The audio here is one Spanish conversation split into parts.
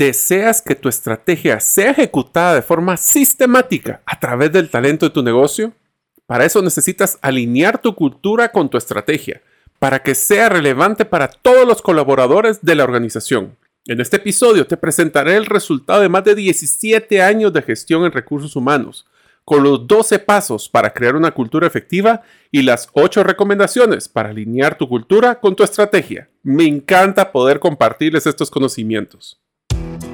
¿Deseas que tu estrategia sea ejecutada de forma sistemática a través del talento de tu negocio? Para eso necesitas alinear tu cultura con tu estrategia, para que sea relevante para todos los colaboradores de la organización. En este episodio te presentaré el resultado de más de 17 años de gestión en recursos humanos, con los 12 pasos para crear una cultura efectiva y las 8 recomendaciones para alinear tu cultura con tu estrategia. Me encanta poder compartirles estos conocimientos. Thank you.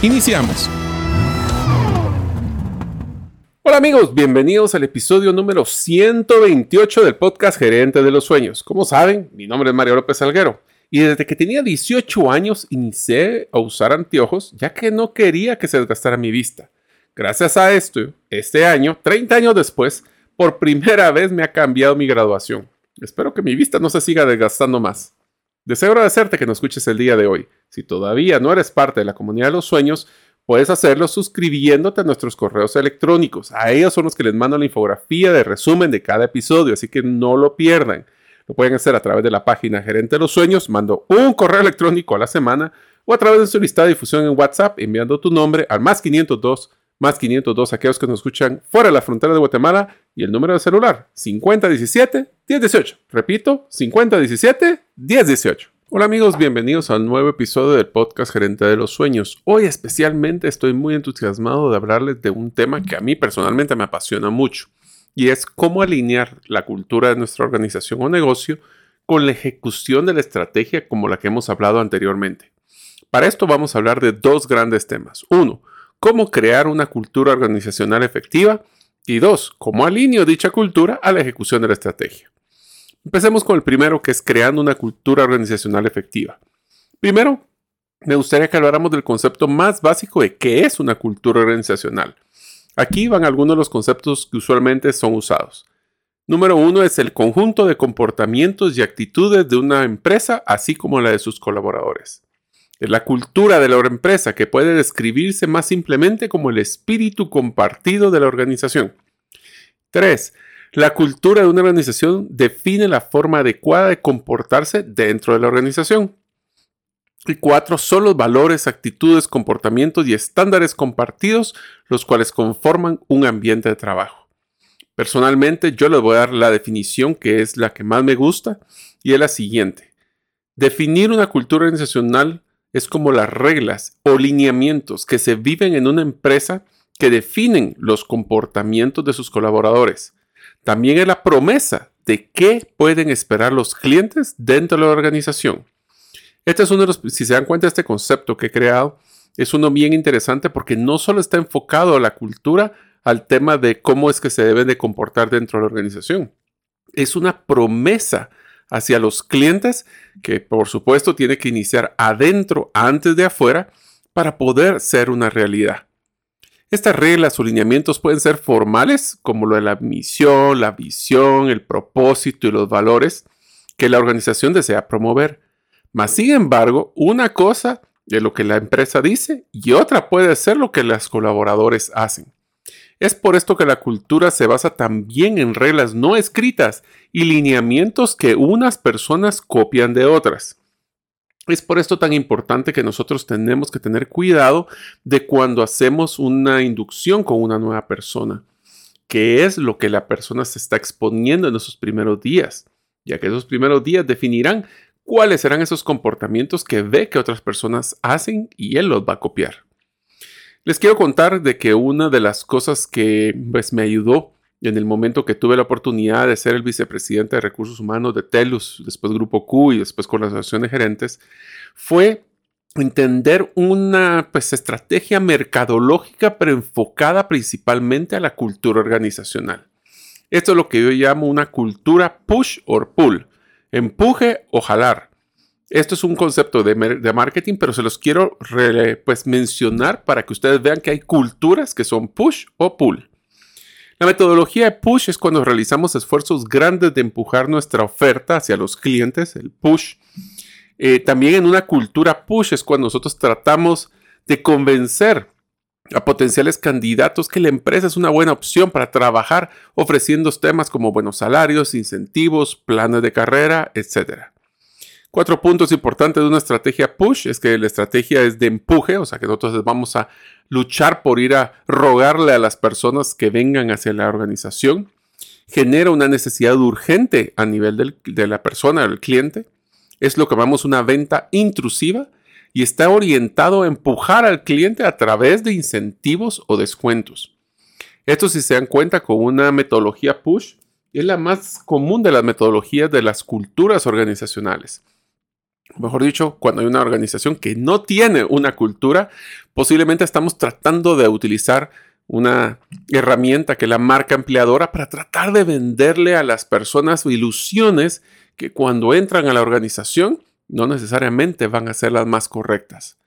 Iniciamos. Hola amigos, bienvenidos al episodio número 128 del podcast Gerente de los Sueños. Como saben, mi nombre es Mario López Salguero y desde que tenía 18 años inicié a usar anteojos ya que no quería que se desgastara mi vista. Gracias a esto, este año, 30 años después, por primera vez me ha cambiado mi graduación. Espero que mi vista no se siga desgastando más. Deseo agradecerte que nos escuches el día de hoy. Si todavía no eres parte de la comunidad de los sueños, puedes hacerlo suscribiéndote a nuestros correos electrónicos. A ellos son los que les mando la infografía de resumen de cada episodio, así que no lo pierdan. Lo pueden hacer a través de la página Gerente de los Sueños, mando un correo electrónico a la semana o a través de su lista de difusión en WhatsApp enviando tu nombre al más 502 más 502 aquellos que nos escuchan fuera de la frontera de Guatemala y el número de celular 5017-1018. Repito, 5017-1018. Hola amigos, bienvenidos a un nuevo episodio del podcast Gerente de los Sueños. Hoy especialmente estoy muy entusiasmado de hablarles de un tema que a mí personalmente me apasiona mucho y es cómo alinear la cultura de nuestra organización o negocio con la ejecución de la estrategia como la que hemos hablado anteriormente. Para esto vamos a hablar de dos grandes temas. Uno, cómo crear una cultura organizacional efectiva y dos, cómo alineo dicha cultura a la ejecución de la estrategia. Empecemos con el primero, que es creando una cultura organizacional efectiva. Primero, me gustaría que habláramos del concepto más básico de qué es una cultura organizacional. Aquí van algunos de los conceptos que usualmente son usados. Número uno es el conjunto de comportamientos y actitudes de una empresa, así como la de sus colaboradores. Es la cultura de la empresa que puede describirse más simplemente como el espíritu compartido de la organización. 3. La cultura de una organización define la forma adecuada de comportarse dentro de la organización. Y cuatro son los valores, actitudes, comportamientos y estándares compartidos, los cuales conforman un ambiente de trabajo. Personalmente, yo les voy a dar la definición que es la que más me gusta y es la siguiente. Definir una cultura organizacional es como las reglas o lineamientos que se viven en una empresa que definen los comportamientos de sus colaboradores. También es la promesa de qué pueden esperar los clientes dentro de la organización. Este es uno de los, si se dan cuenta, este concepto que he creado es uno bien interesante porque no solo está enfocado a la cultura, al tema de cómo es que se deben de comportar dentro de la organización. Es una promesa hacia los clientes, que por supuesto tiene que iniciar adentro antes de afuera para poder ser una realidad. Estas reglas o lineamientos pueden ser formales, como lo de la misión, la visión, el propósito y los valores que la organización desea promover. Mas, sin embargo, una cosa es lo que la empresa dice y otra puede ser lo que los colaboradores hacen. Es por esto que la cultura se basa también en reglas no escritas y lineamientos que unas personas copian de otras. Es por esto tan importante que nosotros tenemos que tener cuidado de cuando hacemos una inducción con una nueva persona, qué es lo que la persona se está exponiendo en esos primeros días, ya que esos primeros días definirán cuáles serán esos comportamientos que ve que otras personas hacen y él los va a copiar. Les quiero contar de que una de las cosas que pues, me ayudó en el momento que tuve la oportunidad de ser el vicepresidente de recursos humanos de TELUS, después Grupo Q y después con la Asociación de Gerentes, fue entender una pues, estrategia mercadológica pero enfocada principalmente a la cultura organizacional. Esto es lo que yo llamo una cultura push or pull, empuje o jalar. Esto es un concepto de, marketing, pero se los quiero pues, mencionar para que ustedes vean que hay culturas que son push o pull. La metodología de push es cuando realizamos esfuerzos grandes de empujar nuestra oferta hacia los clientes, el push. Eh, también en una cultura push es cuando nosotros tratamos de convencer a potenciales candidatos que la empresa es una buena opción para trabajar ofreciendo temas como buenos salarios, incentivos, planes de carrera, etc. Cuatro puntos importantes de una estrategia push es que la estrategia es de empuje, o sea que nosotros vamos a luchar por ir a rogarle a las personas que vengan hacia la organización. Genera una necesidad urgente a nivel de la persona, del cliente. Es lo que llamamos una venta intrusiva y está orientado a empujar al cliente a través de incentivos o descuentos. Esto si se dan cuenta con una metodología push es la más común de las metodologías de las culturas organizacionales mejor dicho, cuando hay una organización que no tiene una cultura, posiblemente estamos tratando de utilizar una herramienta que la marca empleadora para tratar de venderle a las personas ilusiones que cuando entran a la organización no necesariamente van a ser las más correctas.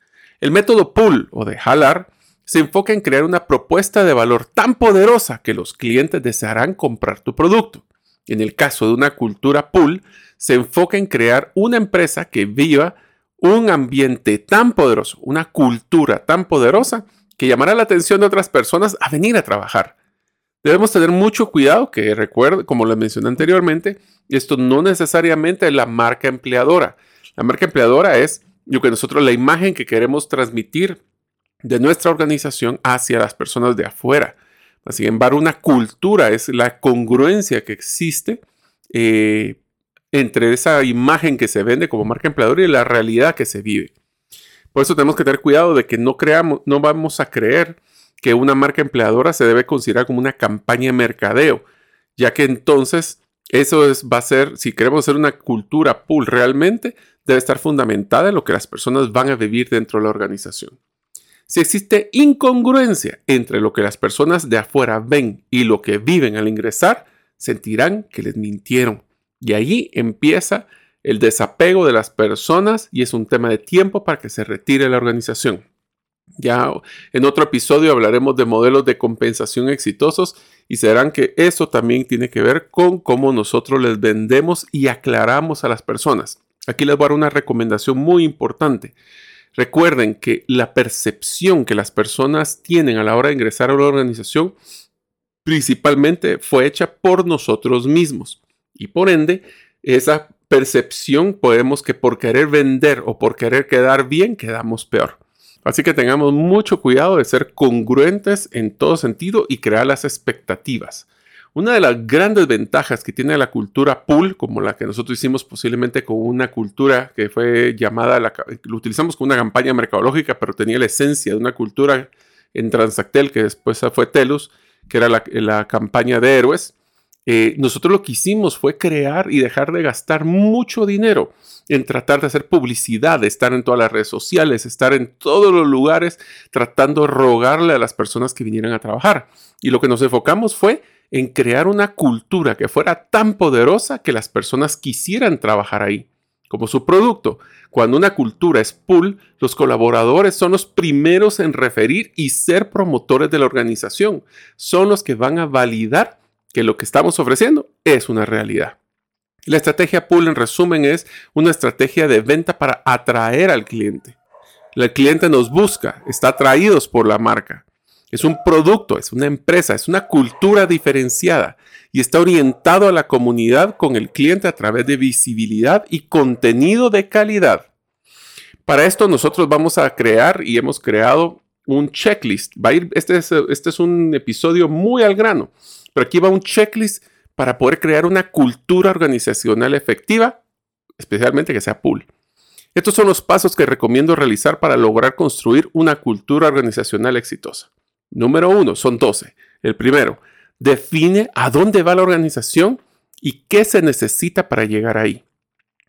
El método pull o de jalar se enfoca en crear una propuesta de valor tan poderosa que los clientes desearán comprar tu producto. En el caso de una cultura pull, se enfoca en crear una empresa que viva un ambiente tan poderoso, una cultura tan poderosa que llamará la atención de otras personas a venir a trabajar. Debemos tener mucho cuidado que recuerde, como lo mencioné anteriormente, esto no necesariamente es la marca empleadora. La marca empleadora es lo que nosotros, la imagen que queremos transmitir de nuestra organización hacia las personas de afuera. Sin embargo, una cultura es la congruencia que existe eh, entre esa imagen que se vende como marca empleadora y la realidad que se vive. Por eso tenemos que tener cuidado de que no creamos, no vamos a creer que una marca empleadora se debe considerar como una campaña de mercadeo, ya que entonces eso es, va a ser, si queremos hacer una cultura pool realmente, debe estar fundamentada en lo que las personas van a vivir dentro de la organización. Si existe incongruencia entre lo que las personas de afuera ven y lo que viven al ingresar, sentirán que les mintieron y allí empieza el desapego de las personas y es un tema de tiempo para que se retire la organización. Ya en otro episodio hablaremos de modelos de compensación exitosos y serán que eso también tiene que ver con cómo nosotros les vendemos y aclaramos a las personas. Aquí les voy a dar una recomendación muy importante. Recuerden que la percepción que las personas tienen a la hora de ingresar a una organización principalmente fue hecha por nosotros mismos. Y por ende, esa percepción podemos que por querer vender o por querer quedar bien, quedamos peor. Así que tengamos mucho cuidado de ser congruentes en todo sentido y crear las expectativas. Una de las grandes ventajas que tiene la cultura pool, como la que nosotros hicimos posiblemente con una cultura que fue llamada, lo utilizamos con una campaña mercadológica, pero tenía la esencia de una cultura en Transactel, que después fue Telus, que era la campaña de héroes, eh, nosotros lo que hicimos fue crear y dejar de gastar mucho dinero en tratar de hacer publicidad, estar en todas las redes sociales, estar en todos los lugares tratando de rogarle a las personas que vinieran a trabajar. Y lo que nos enfocamos fue en crear una cultura que fuera tan poderosa que las personas quisieran trabajar ahí, como su producto. Cuando una cultura es pull, los colaboradores son los primeros en referir y ser promotores de la organización. Son los que van a validar que lo que estamos ofreciendo es una realidad. La estrategia pull en resumen es una estrategia de venta para atraer al cliente. El cliente nos busca, está atraídos por la marca. Es un producto, es una empresa, es una cultura diferenciada y está orientado a la comunidad con el cliente a través de visibilidad y contenido de calidad. Para esto nosotros vamos a crear y hemos creado un checklist. Va a ir, este, es, este es un episodio muy al grano, pero aquí va un checklist para poder crear una cultura organizacional efectiva, especialmente que sea pool. Estos son los pasos que recomiendo realizar para lograr construir una cultura organizacional exitosa. Número uno, son 12. El primero, define a dónde va la organización y qué se necesita para llegar ahí.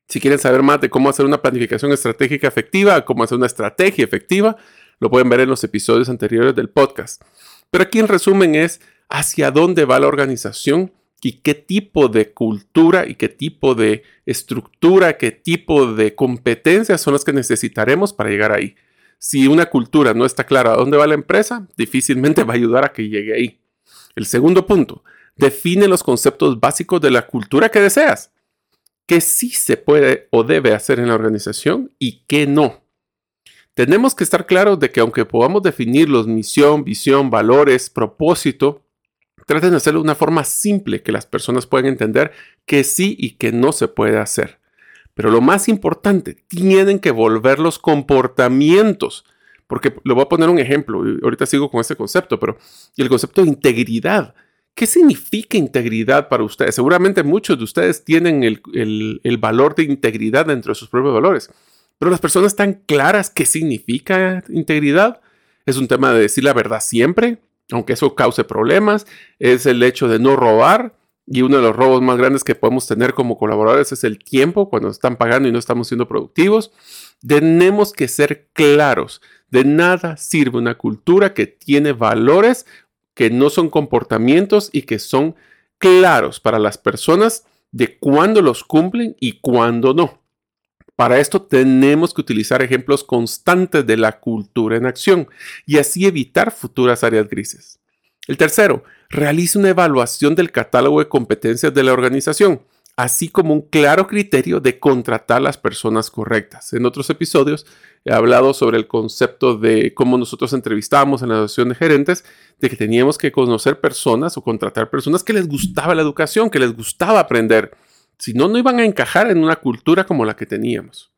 Si quieren saber más de cómo hacer una planificación estratégica efectiva, cómo hacer una estrategia efectiva, lo pueden ver en los episodios anteriores del podcast. Pero aquí en resumen es hacia dónde va la organización y qué tipo de cultura y qué tipo de estructura, qué tipo de competencias son las que necesitaremos para llegar ahí. Si una cultura no está clara a dónde va la empresa, difícilmente va a ayudar a que llegue ahí. El segundo punto, define los conceptos básicos de la cultura que deseas. ¿Qué sí se puede o debe hacer en la organización y qué no? Tenemos que estar claros de que aunque podamos definir los misión, visión, valores, propósito, traten de hacerlo de una forma simple que las personas puedan entender que sí y que no se puede hacer. Pero lo más importante, tienen que volver los comportamientos. Porque le voy a poner un ejemplo, ahorita sigo con ese concepto, pero el concepto de integridad. ¿Qué significa integridad para ustedes? Seguramente muchos de ustedes tienen el, el valor de integridad dentro de sus propios valores, pero las personas están claras qué significa integridad. Es un tema de decir la verdad siempre, aunque eso cause problemas. Es el hecho de no robar, y uno de los robos más grandes que podemos tener como colaboradores es el tiempo, cuando están pagando y no estamos siendo productivos. Tenemos que ser claros. De nada sirve una cultura que tiene valores que no son comportamientos y que son claros para las personas de cuándo los cumplen y cuándo no. Para esto tenemos que utilizar ejemplos constantes de la cultura en acción y así evitar futuras áreas grises. El tercero, realice una evaluación del catálogo de competencias de la organización, así como un claro criterio de contratar las personas correctas. En otros episodios he hablado sobre el concepto de cómo nosotros entrevistábamos en la asociación de gerentes, de que teníamos que conocer personas o contratar personas que les gustaba la educación, que les gustaba aprender. Si no, no iban a encajar en una cultura como la que teníamos.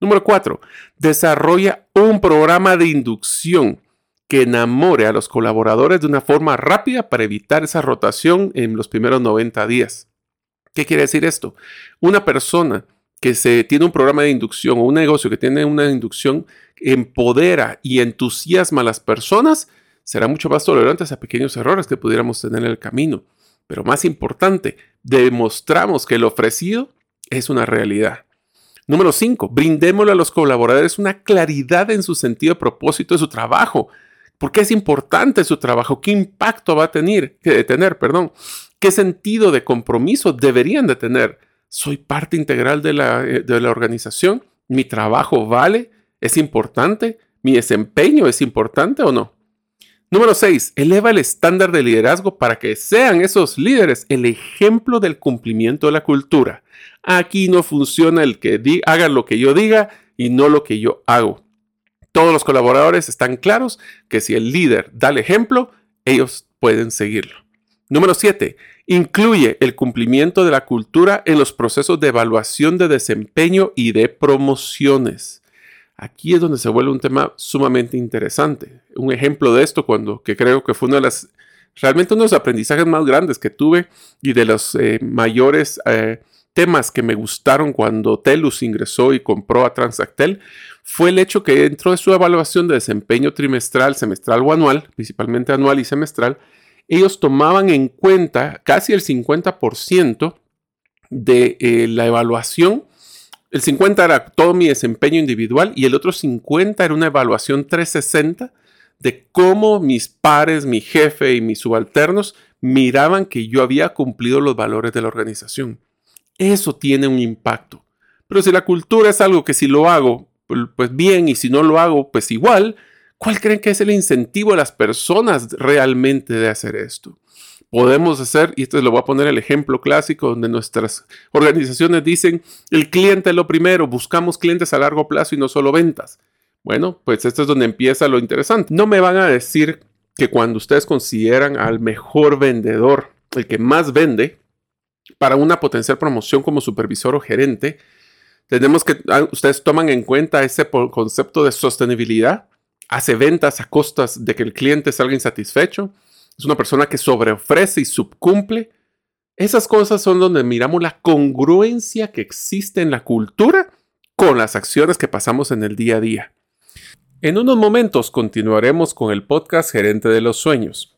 Número cuatro, desarrolla un programa de inducción que enamore a los colaboradores de una forma rápida para evitar esa rotación en los primeros 90 días. ¿Qué quiere decir esto? Una persona que se tiene un programa de inducción o un negocio que tiene una inducción empodera y entusiasma a las personas, será mucho más tolerante a pequeños errores que pudiéramos tener en el camino. Pero más importante, demostramos que el ofrecido es una realidad. Número 5. Brindémosle a los colaboradores una claridad en su sentido de propósito de su trabajo ¿Por qué es importante su trabajo? ¿Qué impacto va a tener? tener perdón? ¿Qué sentido de compromiso deberían de tener? ¿Soy parte integral de la, eh, de la organización? ¿Mi trabajo vale? ¿Es importante? ¿Mi desempeño es importante o no? Número 6. Eleva el estándar de liderazgo para que sean esos líderes el ejemplo del cumplimiento de la cultura. Aquí no funciona el que hagan lo que yo diga y no lo que yo hago. Todos los colaboradores están claros que si el líder da el ejemplo, ellos pueden seguirlo. Número 7. Incluye el cumplimiento de la cultura en los procesos de evaluación de desempeño y de promociones. Aquí es donde se vuelve un tema sumamente interesante. Un ejemplo de esto, cuando que creo que fue uno de las, realmente uno de los aprendizajes más grandes que tuve y de los eh, mayores eh, temas que me gustaron cuando Telus ingresó y compró a Transactel fue el hecho que dentro de su evaluación de desempeño trimestral, semestral o anual, principalmente anual y semestral, ellos tomaban en cuenta casi el 50% de eh, la evaluación. El 50 era todo mi desempeño individual y el otro 50 era una evaluación 360 de cómo mis pares, mi jefe y mis subalternos miraban que yo había cumplido los valores de la organización. Eso tiene un impacto. Pero si la cultura es algo que si lo hago pues, bien, y si no lo hago, pues igual, ¿cuál creen que es el incentivo de las personas realmente de hacer esto? Podemos hacer, y esto lo voy a poner el ejemplo clásico, donde nuestras organizaciones dicen, el cliente es lo primero, buscamos clientes a largo plazo y no solo ventas. Bueno, pues esto es donde empieza lo interesante. No me van a decir que cuando ustedes consideran al mejor vendedor, el que más vende, para una potencial promoción como supervisor o gerente, tenemos que, ah, ustedes toman en cuenta ese concepto de sostenibilidad, hace ventas a costas de que el cliente salga insatisfecho, es una persona que sobreofrece y subcumple. Esas cosas son donde miramos la congruencia que existe en la cultura con las acciones que pasamos en el día a día. En unos momentos continuaremos con el podcast Gerente de los Sueños.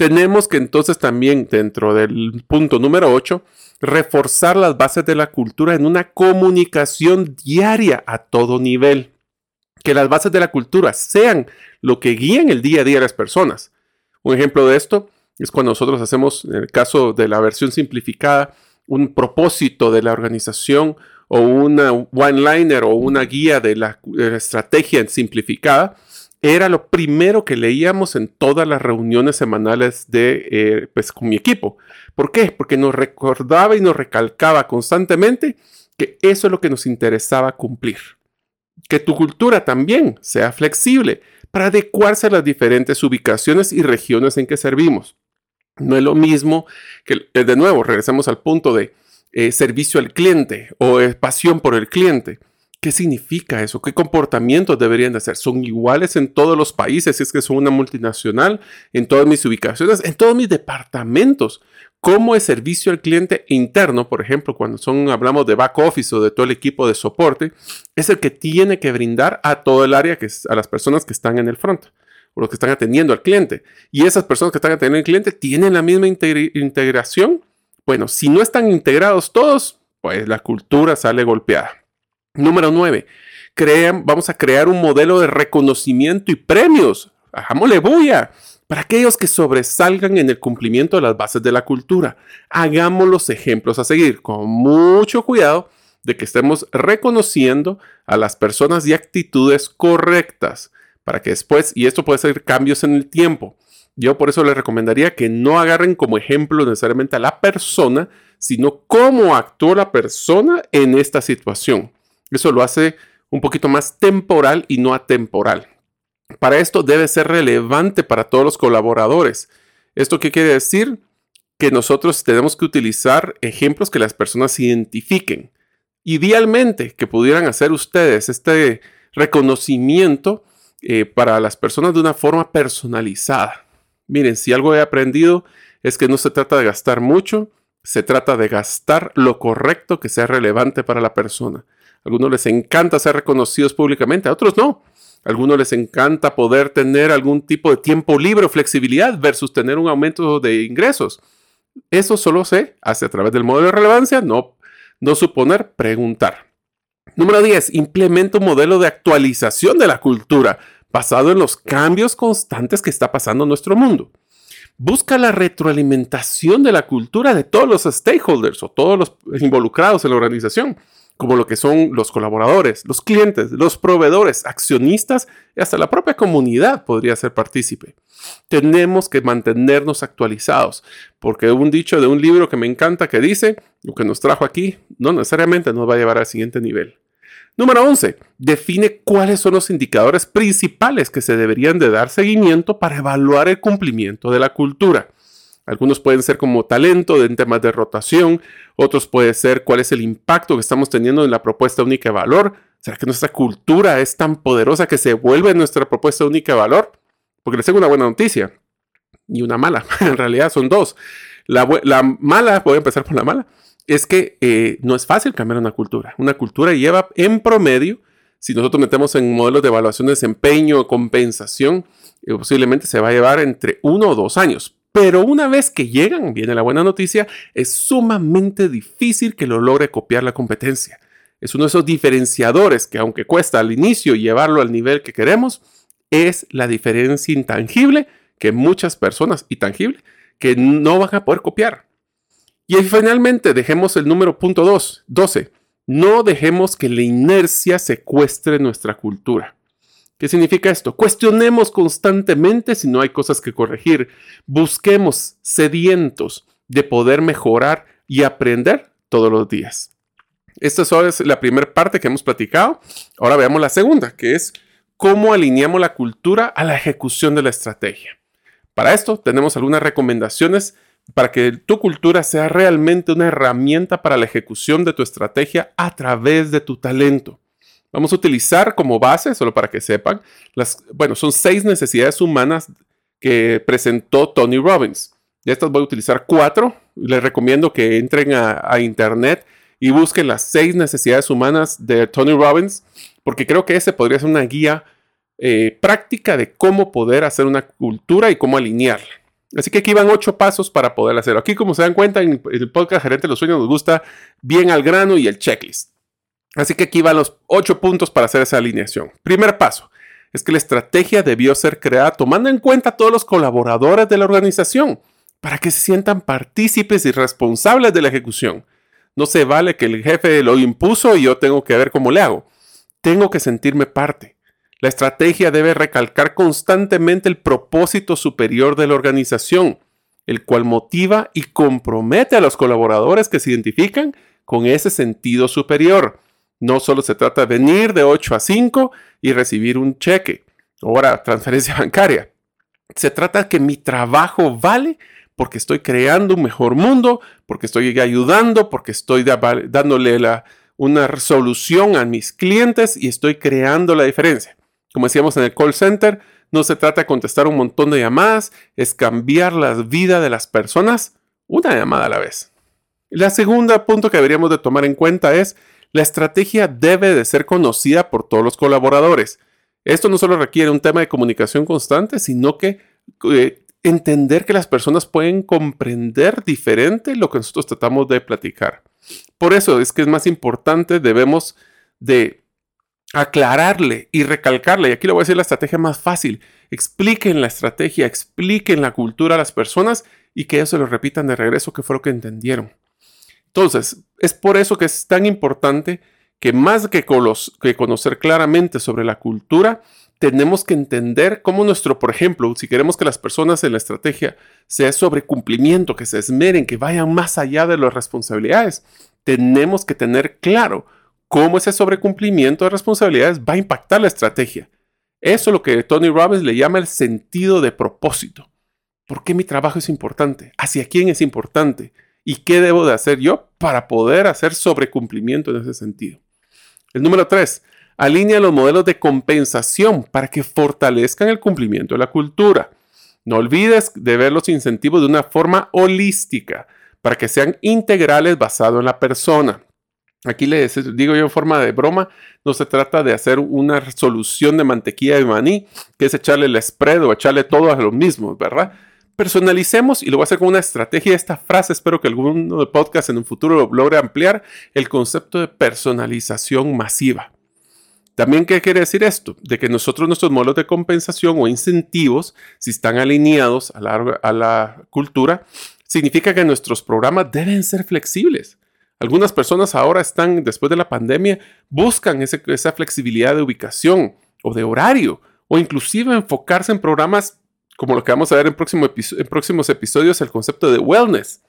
Tenemos que entonces también dentro del punto número 8 reforzar las bases de la cultura en una comunicación diaria a todo nivel. Que las bases de la cultura sean lo que guíen el día a día de las personas. Un ejemplo de esto es cuando nosotros hacemos, en el caso de la versión simplificada, un propósito de la organización o una one-liner o una guía de la, de la estrategia simplificada era lo primero que leíamos en todas las reuniones semanales de, eh, pues, con mi equipo. ¿Por qué? Porque nos recordaba y nos recalcaba constantemente que eso es lo que nos interesaba cumplir. Que tu cultura también sea flexible para adecuarse a las diferentes ubicaciones y regiones en que servimos. No es lo mismo que, eh, de nuevo, regresemos al punto de eh, servicio al cliente o pasión por el cliente. ¿Qué significa eso? ¿Qué comportamientos deberían de ser? ¿Son iguales en todos los países? Si es que son una multinacional, en todas mis ubicaciones, en todos mis departamentos. ¿Cómo es servicio al cliente interno, por ejemplo, cuando son, hablamos de back office o de todo el equipo de soporte, es el que tiene que brindar a todo el área, que es, a las personas que están en el front o los que están atendiendo al cliente. Y esas personas que están atendiendo al cliente tienen la misma integración. Bueno, si no están integrados todos, pues la cultura sale golpeada. Número 9. vamos a crear un modelo de reconocimiento y premios. Hagámosle bulla para aquellos que sobresalgan en el cumplimiento de las bases de la cultura. Hagamos los ejemplos a seguir con mucho cuidado de que estemos reconociendo a las personas y actitudes correctas para que después, y esto puede ser cambios en el tiempo, yo por eso les recomendaría que no agarren como ejemplo necesariamente a la persona, sino cómo actuó la persona en esta situación. Eso lo hace un poquito más temporal y no atemporal. Para esto debe ser relevante para todos los colaboradores. ¿Esto qué quiere decir? Que nosotros tenemos que utilizar ejemplos que las personas identifiquen. Idealmente, que pudieran hacer ustedes este reconocimiento eh, para las personas de una forma personalizada. Miren, si algo he aprendido es que no se trata de gastar mucho, se trata de gastar lo correcto que sea relevante para la persona algunos les encanta ser reconocidos públicamente, a otros no. Algunos les encanta poder tener algún tipo de tiempo libre o flexibilidad versus tener un aumento de ingresos. Eso solo se hace a través del modelo de relevancia, no, no suponer, preguntar. Número 10. Implementa un modelo de actualización de la cultura basado en los cambios constantes que está pasando en nuestro mundo. Busca la retroalimentación de la cultura de todos los stakeholders o todos los involucrados en la organización como lo que son los colaboradores, los clientes, los proveedores, accionistas y hasta la propia comunidad podría ser partícipe. Tenemos que mantenernos actualizados, porque un dicho de un libro que me encanta que dice, lo que nos trajo aquí no necesariamente nos va a llevar al siguiente nivel. Número 11. Define cuáles son los indicadores principales que se deberían de dar seguimiento para evaluar el cumplimiento de la cultura. Algunos pueden ser como talento en temas de rotación, otros pueden ser cuál es el impacto que estamos teniendo en la propuesta única de valor. ¿Será que nuestra cultura es tan poderosa que se vuelve nuestra propuesta única de valor? Porque les tengo una buena noticia y una mala. en realidad son dos. La, mala, voy a empezar por la mala, es que eh, no es fácil cambiar una cultura. Una cultura lleva en promedio, si nosotros metemos en modelos de evaluación de desempeño compensación, eh, posiblemente se va a llevar entre uno o dos años. Pero una vez que llegan, viene la buena noticia, es sumamente difícil que lo logre copiar la competencia. Es uno de esos diferenciadores que aunque cuesta al inicio llevarlo al nivel que queremos, es la diferencia intangible que muchas personas, y tangible, que no van a poder copiar. Y finalmente dejemos el número punto 2, 12. No dejemos que la inercia secuestre nuestra cultura. ¿Qué significa esto? Cuestionemos constantemente si no hay cosas que corregir. Busquemos sedientos de poder mejorar y aprender todos los días. Esta es la primera parte que hemos platicado. Ahora veamos la segunda, que es cómo alineamos la cultura a la ejecución de la estrategia. Para esto tenemos algunas recomendaciones para que tu cultura sea realmente una herramienta para la ejecución de tu estrategia a través de tu talento. Vamos a utilizar como base, solo para que sepan, las, bueno, son seis necesidades humanas que presentó Tony Robbins. De estas voy a utilizar cuatro. Les recomiendo que entren a, internet y busquen las seis necesidades humanas de Tony Robbins, porque creo que ese podría ser una guía eh, práctica de cómo poder hacer una cultura y cómo alinearla. Así que aquí van ocho pasos para poder hacerlo. Aquí, como se dan cuenta, en el podcast Gerente de los Sueños nos gusta bien al grano y el checklist. Así que aquí van los ocho puntos para hacer esa alineación. Primer paso es que la estrategia debió ser creada tomando en cuenta a todos los colaboradores de la organización para que se sientan partícipes y responsables de la ejecución. No se vale que el jefe lo impuso y yo tengo que ver cómo le hago. Tengo que sentirme parte. La estrategia debe recalcar constantemente el propósito superior de la organización, el cual motiva y compromete a los colaboradores que se identifican con ese sentido superior. No solo se trata de venir de 8 a 5 y recibir un cheque, ahora transferencia bancaria. Se trata de que mi trabajo vale porque estoy creando un mejor mundo, porque estoy ayudando, porque estoy dándole una solución a mis clientes y estoy creando la diferencia. Como decíamos en el call center, no se trata de contestar un montón de llamadas, es cambiar la vida de las personas una llamada a la vez. La segunda punto que deberíamos de tomar en cuenta es la estrategia debe de ser conocida por todos los colaboradores. Esto no solo requiere un tema de comunicación constante, sino que eh, entender que las personas pueden comprender diferente lo que nosotros tratamos de platicar. Por eso es que es más importante, debemos de aclararle y recalcarle, y aquí le voy a decir la estrategia más fácil, expliquen la estrategia, expliquen la cultura a las personas y que ellos se lo repitan de regreso que fue lo que entendieron. Entonces, es por eso que es tan importante que más que, que conocer claramente sobre la cultura, tenemos que entender cómo nuestro, por ejemplo, si queremos que las personas en la estrategia sea sobre cumplimiento, que se esmeren, que vayan más allá de las responsabilidades, tenemos que tener claro cómo ese sobrecumplimiento de responsabilidades va a impactar la estrategia. Eso es lo que Tony Robbins le llama el sentido de propósito. ¿Por qué mi trabajo es importante? ¿Hacia quién es importante? ¿Y qué debo de hacer yo para poder hacer sobrecumplimiento en ese sentido? El número tres, Alinea los modelos de compensación para que fortalezcan el cumplimiento de la cultura. No olvides de ver los incentivos de una forma holística para que sean integrales basado en la persona. Aquí les digo yo en forma de broma, no se trata de hacer una solución de mantequilla de maní, que es echarle el spread o echarle todo a lo mismo, ¿verdad? Personalicemos y lo voy a hacer con una estrategia. Esta frase espero que alguno de podcast en un futuro logre ampliar el concepto de personalización masiva. También, ¿qué quiere decir esto? De que nosotros nuestros modelos de compensación o incentivos, si están alineados a la, cultura, significa que nuestros programas deben ser flexibles. Algunas personas ahora están, después de la pandemia, buscan esa flexibilidad de ubicación o de horario, o inclusive enfocarse en programas como lo que vamos a ver en, próximos episodios, el concepto de wellness,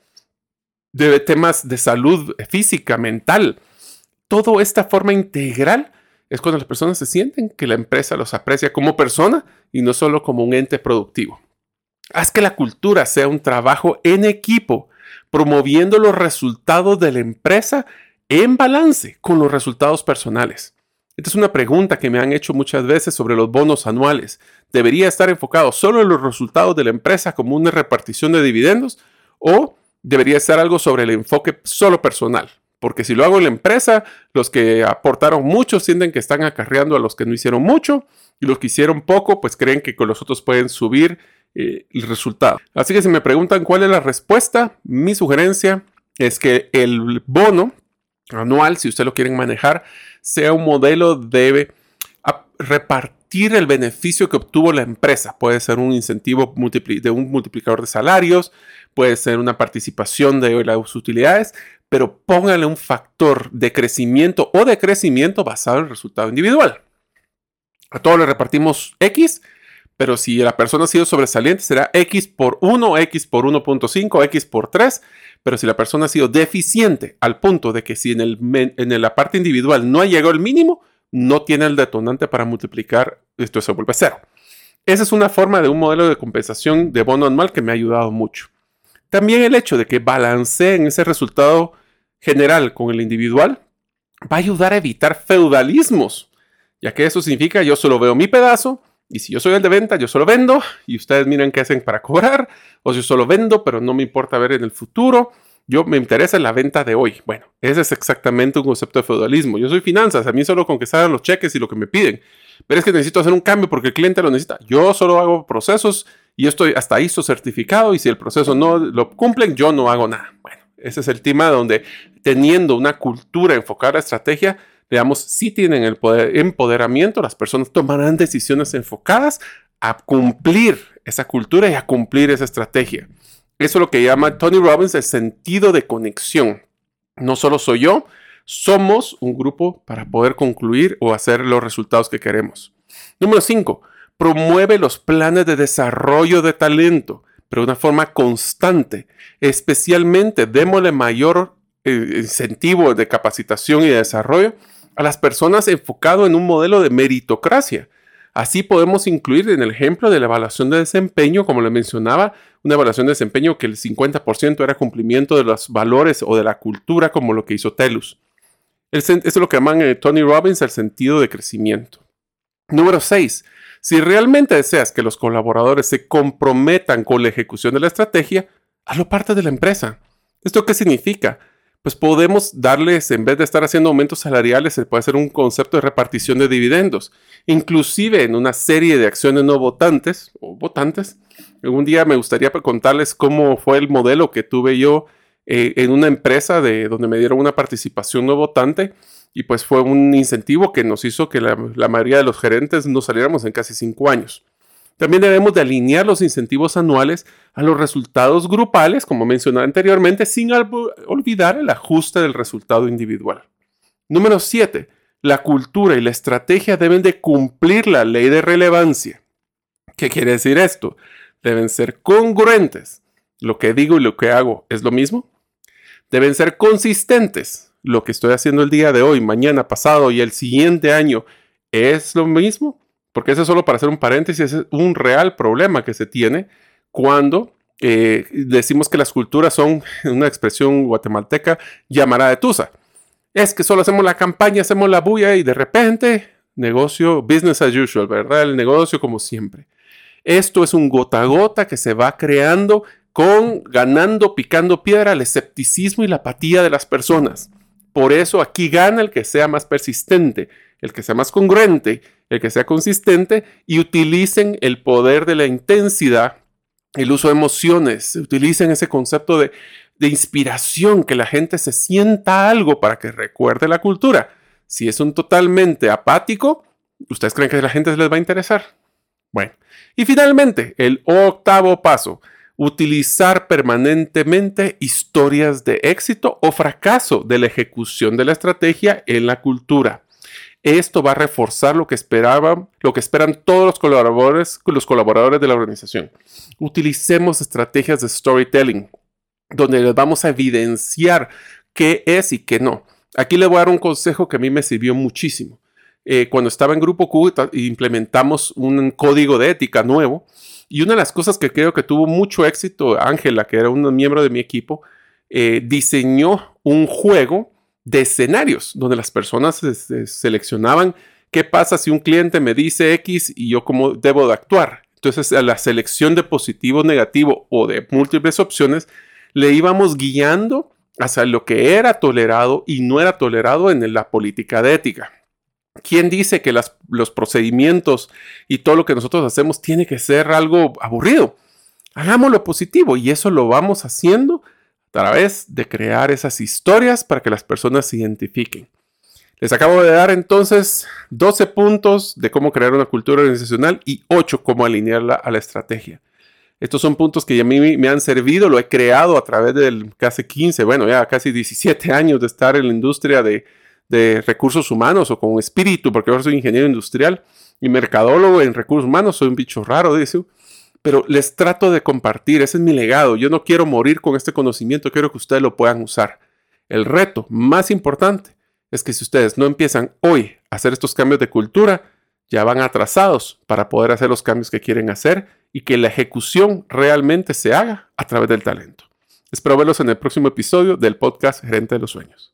de temas de salud física, mental. Toda esta forma integral es cuando las personas se sienten que la empresa los aprecia como persona y no solo como un ente productivo. Haz que la cultura sea un trabajo en equipo, promoviendo los resultados de la empresa en balance con los resultados personales. Esta es una pregunta que me han hecho muchas veces sobre los bonos anuales. ¿Debería estar enfocado solo en los resultados de la empresa como una repartición de dividendos o debería ser algo sobre el enfoque solo personal? Porque si lo hago en la empresa, los que aportaron mucho sienten que están acarreando a los que no hicieron mucho y los que hicieron poco, pues creen que con los otros pueden subir eh, el resultado. Así que si me preguntan cuál es la respuesta, mi sugerencia es que el bono anual, si usted lo quieren manejar, sea un modelo de repartir el beneficio que obtuvo la empresa. Puede ser un incentivo de un multiplicador de salarios, puede ser una participación de las utilidades, pero póngale un factor de crecimiento o de crecimiento basado en el resultado individual. A todos le repartimos X, pero si la persona ha sido sobresaliente será X por 1, X por 1.5, X por 3, pero si la persona ha sido deficiente al punto de que si en, el, en la parte individual no ha llegado el mínimo, no tiene el detonante para multiplicar, esto se vuelve cero. Esa es una forma de un modelo de compensación de bono anual que me ha ayudado mucho. También el hecho de que balanceen ese resultado general con el individual va a ayudar a evitar feudalismos, ya que eso significa yo solo veo mi pedazo y si yo soy el de venta, yo solo vendo y ustedes miren qué hacen para cobrar, o yo solo vendo, pero no me importa ver en el futuro, yo me interesa la venta de hoy. Bueno, ese es exactamente un concepto de feudalismo. Yo soy finanzas, a mí solo con que salgan los cheques y lo que me piden. Pero es que necesito hacer un cambio porque el cliente lo necesita. Yo solo hago procesos y estoy hasta ISO certificado y si el proceso no lo cumplen, yo no hago nada. Bueno, ese es el tema donde teniendo una cultura enfocada a la estrategia, digamos, si tienen el poder, empoderamiento, las personas tomarán decisiones enfocadas a cumplir esa cultura y a cumplir esa estrategia. Eso es lo que llama Tony Robbins el sentido de conexión. No solo soy yo, somos un grupo para poder concluir o hacer los resultados que queremos. Número 5. Promueve los planes de desarrollo de talento, pero de una forma constante. Especialmente démosle mayor eh, incentivo de capacitación y de desarrollo a las personas enfocado en un modelo de meritocracia. Así podemos incluir en el ejemplo de la evaluación de desempeño, como le mencionaba, una evaluación de desempeño que el 50% era cumplimiento de los valores o de la cultura, como lo que hizo TELUS. Eso es lo que llaman eh, Tony Robbins el sentido de crecimiento. Número 6. Si realmente deseas que los colaboradores se comprometan con la ejecución de la estrategia, hazlo parte de la empresa. ¿Esto qué significa? Pues podemos darles, en vez de estar haciendo aumentos salariales, se puede hacer un concepto de repartición de dividendos. Inclusive en una serie de acciones no votantes o votantes. Algún día me gustaría contarles cómo fue el modelo que tuve yo eh, en una empresa de donde me dieron una participación no votante y pues fue un incentivo que nos hizo que la, la mayoría de los gerentes no saliéramos en casi cinco años. También debemos de alinear los incentivos anuales a los resultados grupales, como mencioné anteriormente, sin olvidar el ajuste del resultado individual. Número 7. La cultura y la estrategia deben de cumplir la ley de relevancia. ¿Qué quiere decir esto? Deben ser congruentes. Lo que digo y lo que hago es lo mismo. Deben ser consistentes. Lo que estoy haciendo el día de hoy, mañana, pasado y el siguiente año es lo mismo. Porque eso es solo para hacer un paréntesis, es un real problema que se tiene cuando eh, decimos que las culturas son una expresión guatemalteca llamará de tusa. Es que solo hacemos la campaña, hacemos la bulla y de repente negocio business as usual, ¿verdad? El negocio como siempre. Esto es un gota a gota que se va creando con ganando, picando piedra, el escepticismo y la apatía de las personas. Por eso aquí gana el que sea más persistente, el que sea más congruente, el que sea consistente y utilicen el poder de la intensidad, el uso de emociones, utilicen ese concepto de, inspiración, que la gente se sienta algo para que recuerde la cultura. Si es un totalmente apático, ¿ustedes creen que la gente les va a interesar? Bueno, y finalmente, el octavo paso, utilizar permanentemente historias de éxito o fracaso de la ejecución de la estrategia en la cultura. Esto va a reforzar lo que esperaban, lo que esperan todos los colaboradores, los colaboradores de la organización. Utilicemos estrategias de storytelling, donde les vamos a evidenciar qué es y qué no. Aquí le voy a dar un consejo que a mí me sirvió muchísimo. Eh, cuando estaba en Grupo Q, implementamos un código de ética nuevo. Y una de las cosas que creo que tuvo mucho éxito, Ángela, que era un miembro de mi equipo, eh, diseñó un juego de escenarios donde las personas seleccionaban qué pasa si un cliente me dice X y yo cómo debo de actuar. Entonces, a la selección de positivo, negativo o de múltiples opciones, le íbamos guiando hacia lo que era tolerado y no era tolerado en la política de ética. ¿Quién dice que los procedimientos y todo lo que nosotros hacemos tiene que ser algo aburrido? Hagámoslo positivo y eso lo vamos haciendo través de crear esas historias para que las personas se identifiquen. Les acabo de dar entonces 12 puntos de cómo crear una cultura organizacional y 8 cómo alinearla a la estrategia. Estos son puntos que a mí me han servido, lo he creado a través del casi 15, bueno, ya casi 17 años de estar en la industria de, recursos humanos o con espíritu, porque ahora soy ingeniero industrial y mercadólogo en recursos humanos, soy un bicho raro, dice. Pero les trato de compartir, ese es mi legado. Yo no quiero morir con este conocimiento, quiero que ustedes lo puedan usar. El reto más importante es que si ustedes no empiezan hoy a hacer estos cambios de cultura, ya van atrasados para poder hacer los cambios que quieren hacer y que la ejecución realmente se haga a través del talento. Espero verlos en el próximo episodio del podcast Gerente de los Sueños.